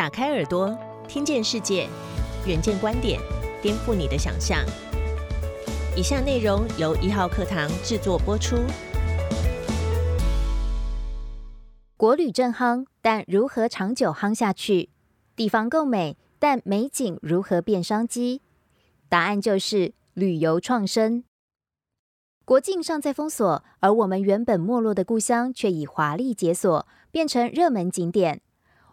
打开耳朵，听见世界，远见观点，颠覆你的想象。以下内容由一号课堂制作播出。国旅正夯，但如何长久夯下去？地方够美，但美景如何变商机？答案就是旅游创生。国境尚在封锁，而我们原本没落的故乡却已华丽解锁，变成热门景点。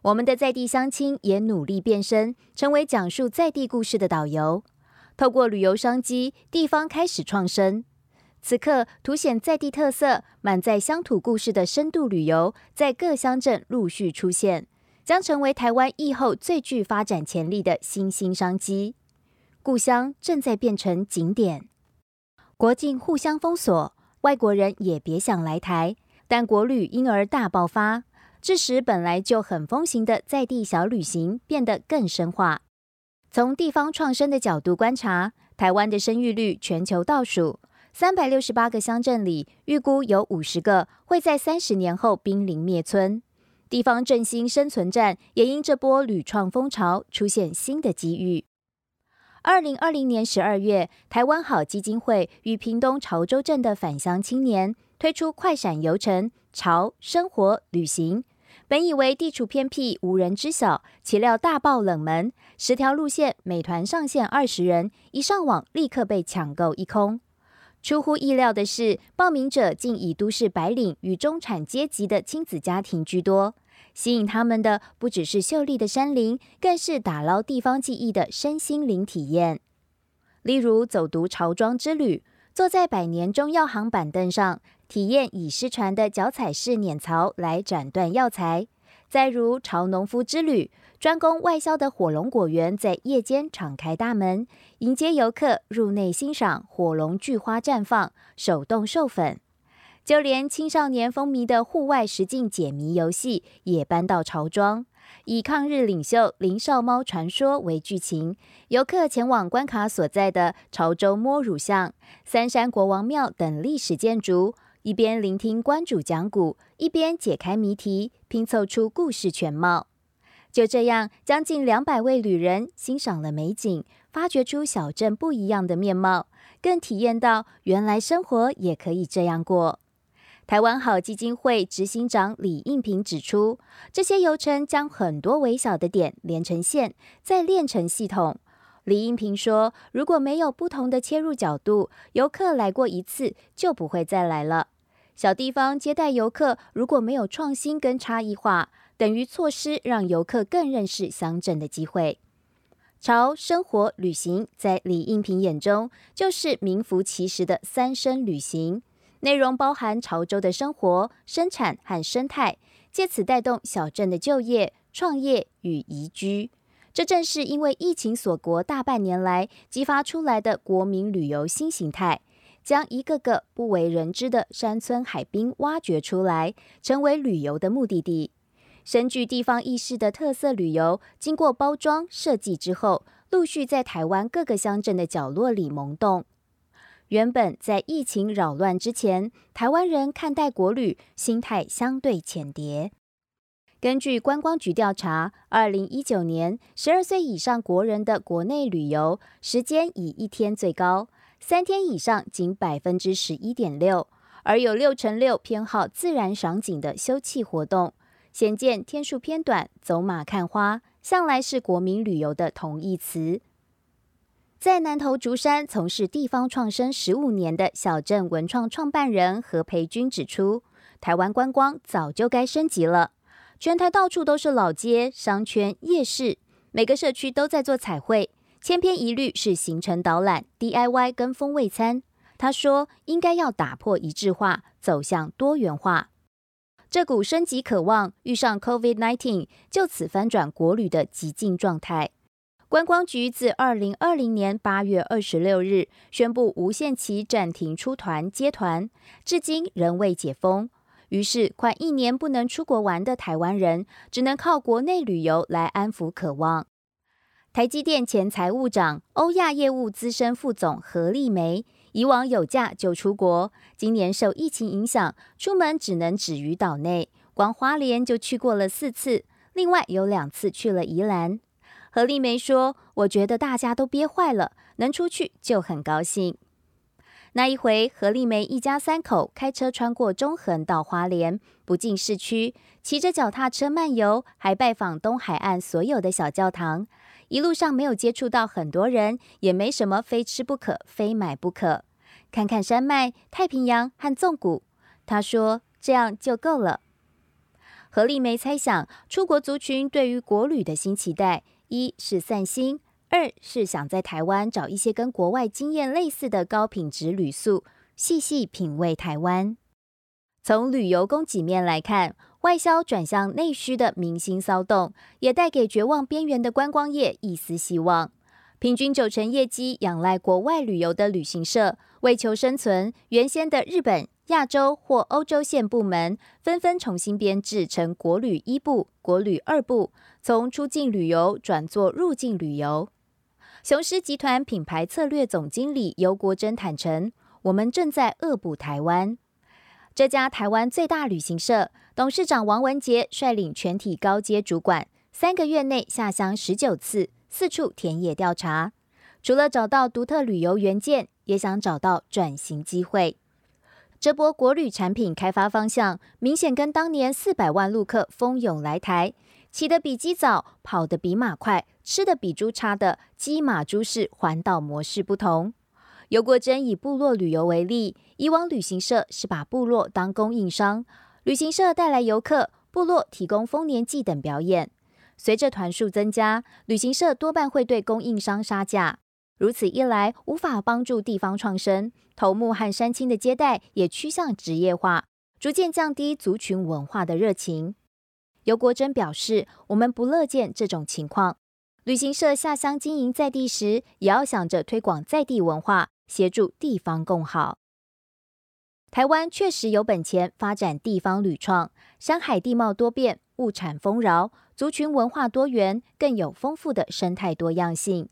我们的在地乡亲也努力变身，成为讲述在地故事的导游。透过旅游商机，地方开始创生。此刻，凸显在地特色、满载乡土故事的深度旅游，在各乡镇陆续出现，将成为台湾疫后最具发展潜力的新兴商机。故乡正在变成景点，国境互相封锁，外国人也别想来台，但国旅因而大爆发。致使本来就很风行的在地小旅行变得更深化。从地方创生的角度观察，台湾的生育率全球倒数，三百六十八个乡镇里，预估有五十个会在三十年后濒临灭村。地方振兴生存战也因这波屡创风潮出现新的机遇。二零二零年十二月，台湾好基金会与屏东潮州镇的返乡青年推出快闪游程。潮生活旅行，本以为地处偏僻无人知晓，岂料大爆冷门。十条路线，美团上线二十人，一上网立刻被抢购一空。出乎意料的是，报名者竟以都市白领与中产阶级的亲子家庭居多。吸引他们的不只是秀丽的山林，更是打捞地方记忆的身心灵体验。例如走读潮庄之旅，坐在百年中药行板凳上。体验以失传的脚踩式碾槽来斩断药材，再如潮农夫之旅，专攻外销的火龙果园在夜间敞开大门，迎接游客入内欣赏火龙巨花绽放、手动授粉。就连青少年风靡的户外实境解谜游戏也搬到潮庄，以抗日领袖林少猫传说为剧情，游客前往关卡所在的潮州摸乳巷、三山国王庙等历史建筑。一边聆听关主讲古，一边解开谜题，拼凑出故事全貌。就这样，将近两百位旅人欣赏了美景，发掘出小镇不一样的面貌，更体验到原来生活也可以这样过。台湾好基金会执行长李应平指出，这些游程将很多微小的点连成线，再练成系统。李应平说：“如果没有不同的切入角度，游客来过一次就不会再来了。”小地方接待游客，如果没有创新跟差异化，等于错失让游客更认识乡镇的机会。潮生活旅行在李应平眼中，就是名副其实的三生旅行，内容包含潮州的生活、生产和生态，借此带动小镇的就业、创业与宜居。这正是因为疫情锁国大半年来，激发出来的国民旅游新形态。将一个个不为人知的山村海滨挖掘出来，成为旅游的目的地。深具地方意识的特色旅游，经过包装设计之后，陆续在台湾各个乡镇的角落里萌动。原本在疫情扰乱之前，台湾人看待国旅心态相对浅碟。根据观光局调查，二零一九年十二岁以上国人的国内旅游时间以一天最高。三天以上仅百分之十一点六，而有六成六偏好自然赏景的休憩活动，显见天数偏短，走马看花向来是国民旅游的同义词。在南投竹山从事地方创生十五年的小镇文创创办人何培军指出，台湾观光早就该升级了，全台到处都是老街、商圈、夜市，每个社区都在做彩绘。千篇一律是行程导览、DIY 跟风味餐。他说，应该要打破一致化，走向多元化。这股升级渴望遇上 COVID-19，就此翻转国旅的极境状态。观光局自二零二零年八月二十六日宣布无限期暂停出团接团，至今仍未解封。于是，快一年不能出国玩的台湾人，只能靠国内旅游来安抚渴望。台积电前财务长、欧亚业务资深副总何丽梅，以往有假就出国，今年受疫情影响，出门只能止于岛内，光花莲就去过了四次，另外有两次去了宜兰。何丽梅说：“我觉得大家都憋坏了，能出去就很高兴。”那一回，何丽梅一家三口开车穿过中横到花莲，不进市区，骑着脚踏车漫游，还拜访东海岸所有的小教堂。一路上没有接触到很多人，也没什么非吃不可、非买不可。看看山脉、太平洋和纵谷，他说这样就够了。何丽梅猜想，出国族群对于国旅的新期待，一是散心。二是想在台湾找一些跟国外经验类似的高品质旅宿，细细品味台湾。从旅游供给面来看，外销转向内需的明星骚动，也带给绝望边缘的观光业一丝希望。平均九成业绩仰赖国外旅游的旅行社，为求生存，原先的日本、亚洲或欧洲线部门纷纷重新编制成国旅一部、国旅二部，从出境旅游转做入境旅游。雄狮集团品牌策略总经理尤国珍坦诚：“我们正在恶补台湾。这家台湾最大旅行社董事长王文杰率领全体高阶主管，三个月内下乡十九次，四处田野调查。除了找到独特旅游元件，也想找到转型机会。这波国旅产品开发方向，明显跟当年四百万陆客蜂拥来台。”起得比鸡早，跑得比马快，吃得比猪差的鸡马猪式环岛模式不同。尤国珍以部落旅游为例，以往旅行社是把部落当供应商，旅行社带来游客，部落提供丰年祭等表演。随着团数增加，旅行社多半会对供应商杀价。如此一来，无法帮助地方创生，头目和山青的接待也趋向职业化，逐渐降低族群文化的热情。尤国珍表示：“我们不乐见这种情况。旅行社下乡经营在地时，也要想着推广在地文化，协助地方共好。台湾确实有本钱发展地方旅创，山海地貌多变，物产丰饶，族群文化多元，更有丰富的生态多样性。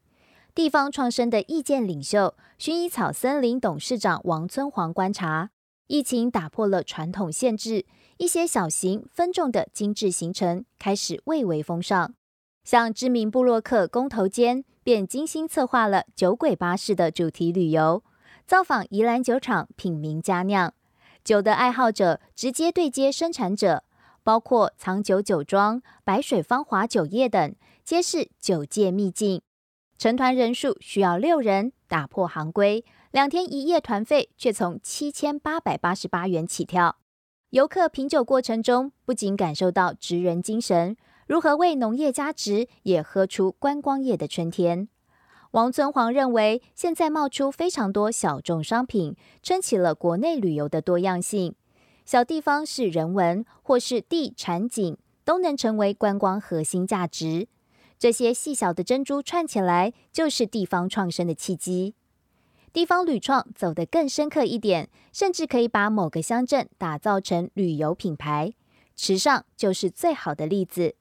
地方创生的意见领袖，薰衣草森林董事长王村煌观察，疫情打破了传统限制。”一些小型分众的精致行程开始蔚为风尚，像知名布洛克工头间便精心策划了酒鬼巴士的主题旅游，造访宜兰酒厂品茗佳酿。酒的爱好者直接对接生产者，包括藏酒酒庄、白水芳华酒业等，皆是酒界秘境。成团人数需要六人，打破行规，两天一夜团费却从七千八百八十八元起跳。游客品酒过程中，不仅感受到职人精神，如何为农业加值，也喝出观光业的春天。王尊煌认为，现在冒出非常多小众商品，撑起了国内旅游的多样性。小地方是人文，或是地产景，都能成为观光核心价值。这些细小的珍珠串起来，就是地方创生的契机。地方旅创走得更深刻一点，甚至可以把某个乡镇打造成旅游品牌。池上就是最好的例子。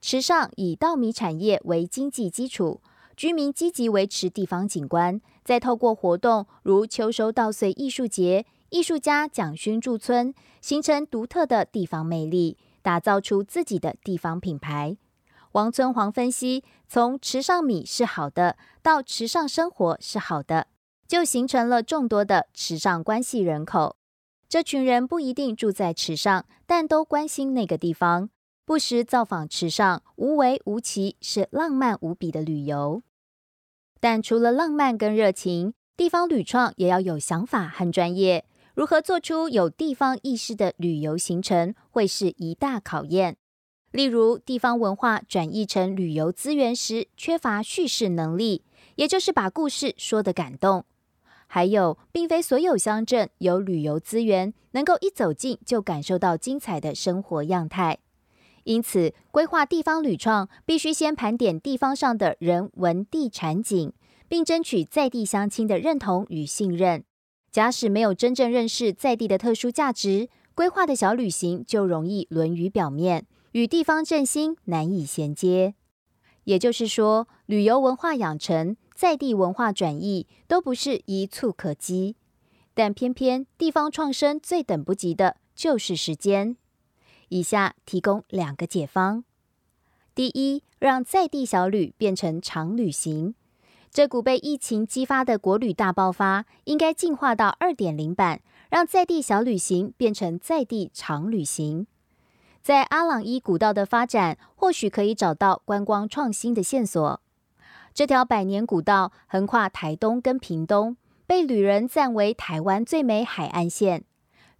池上以稻米产业为经济基础，居民积极维持地方景观，再透过活动如秋收稻穗艺术节、艺术家蒋勋驻村，形成独特的地方魅力，打造出自己的地方品牌。王村煌分析，从池上米是好的，到池上生活是好的。就形成了众多的池上关系人口。这群人不一定住在池上，但都关心那个地方，不时造访池上，无为无奇，是浪漫无比的旅游。但除了浪漫跟热情，地方旅创也要有想法和专业。如何做出有地方意识的旅游行程，会是一大考验。例如，地方文化转译成旅游资源时，缺乏叙事能力，也就是把故事说得感动。还有，并非所有乡镇有旅游资源，能够一走进就感受到精彩的生活样态。因此，规划地方旅创，必须先盘点地方上的人文地产景，并争取在地乡亲的认同与信任。假使没有真正认识在地的特殊价值，规划的小旅行就容易沦于表面，与地方振兴难以衔接。也就是说，旅游文化养成。在地文化转移都不是一蹴可及，但偏偏地方创生最等不及的就是时间。以下提供两个解方：第一，让在地小旅变成长旅行。这股被疫情激发的国旅大爆发，应该进化到二点零版，让在地小旅行变成在地长旅行。在阿朗伊古道的发展，或许可以找到观光创新的线索。这条百年古道横跨台东跟屏东，被旅人赞为台湾最美海岸线。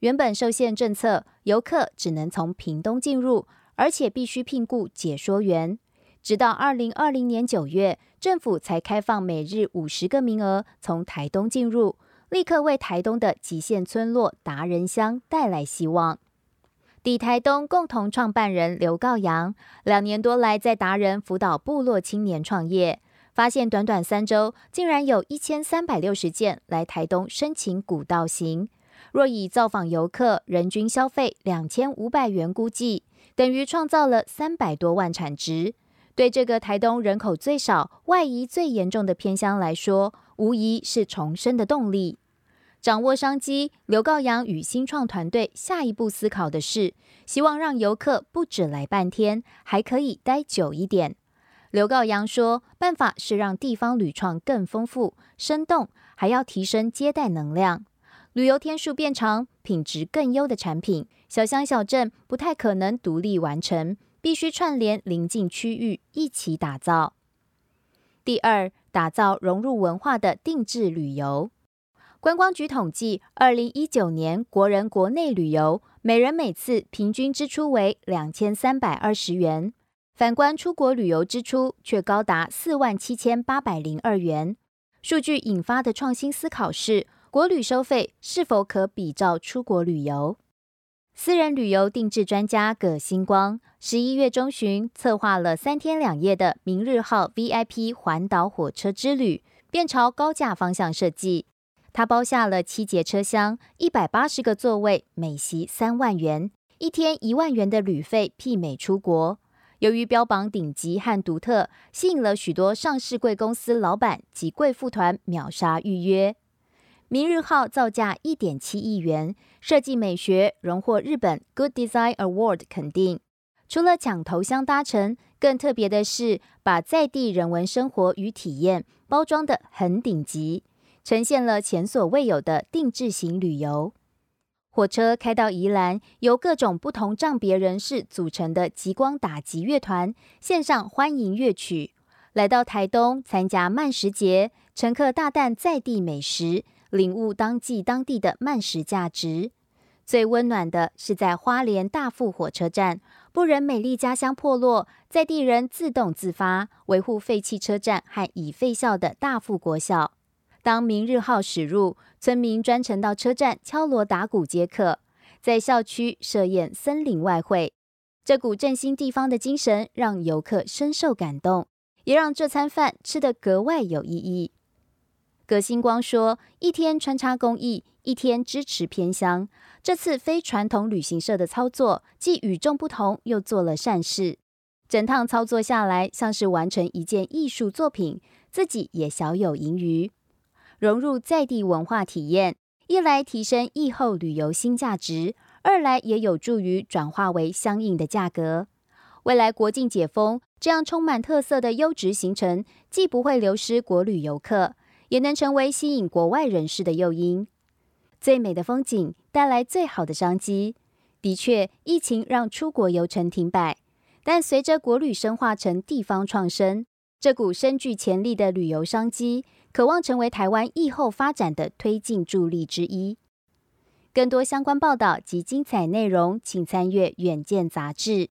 原本受限政策，游客只能从屏东进入，而且必须聘雇解说员。直到二零二零年九月，政府才开放每日五十个名额从台东进入，立刻为台东的极限村落达人乡带来希望。抵台东共同创办人刘告阳，两年多来在达人辅导部落青年创业，发现短短三周，竟然有一千三百六十件来台东申请古道行。若以造访游客人均消费两千五百元估计，等于创造了三百多万产值。对这个台东人口最少、外移最严重的偏乡来说，无疑是重生的动力。掌握商机，刘告阳与新创团队下一步思考的是，希望让游客不止来半天，还可以待久一点。刘告阳说，办法是让地方旅创更丰富、生动，还要提升接待能量。旅游天数变长，品质更优的产品，小乡小镇不太可能独立完成，必须串联邻近区域一起打造。第二，打造融入文化的定制旅游。观光局统计，二零一九年国人国内旅游每人每次平均支出为两千三百二十元，反观出国旅游支出却高达四万七千八百零二元。数据引发的创新思考是：国旅收费是否可比照出国旅游？私人旅游定制专家葛星光十一月中旬策划了三天两夜的明日号 VIP 环岛火车之旅，便朝高价方向设计。他包下了七节车厢，一百八十个座位，每席三万元，一天一万元的旅费媲美出国。由于标榜顶级和独特，吸引了许多上市贵公司老板及贵妇团秒杀预约。明日号造价一点七亿元，设计美学荣获日本 Good Design Award 肯定。除了抢头香搭乘，更特别的是把在地人文生活与体验包装的很顶级。呈现了前所未有的定制型旅游。火车开到宜兰，由各种不同障别人士组成的极光打击乐团献上欢迎乐曲。来到台东参加慢食节，乘客大啖在地美食，领悟当季当地的慢食价值。最温暖的是在花莲大富火车站，不忍美丽家乡破落，在地人自动自发维护废弃车站和已废校的大富国小。当明日号驶入，村民专程到车站敲锣打鼓接客，在校区设宴森林外汇。这股振兴地方的精神让游客深受感动，也让这餐饭吃得格外有意义。葛星光说：“一天穿插公益，一天支持偏乡。这次非传统旅行社的操作既与众不同，又做了善事。整趟操作下来，像是完成一件艺术作品，自己也小有盈余。”融入在地文化体验，一来提升疫后旅游新价值，二来也有助于转化为相应的价格。未来国境解封，这样充满特色的优质行程，既不会流失国旅游客，也能成为吸引国外人士的诱因。最美的风景带来最好的商机。的确，疫情让出国游程停摆，但随着国旅深化成地方创生，这股深具潜力的旅游商机。渴望成为台湾疫后发展的推进助力之一。更多相关报道及精彩内容，请参阅《远见》杂志。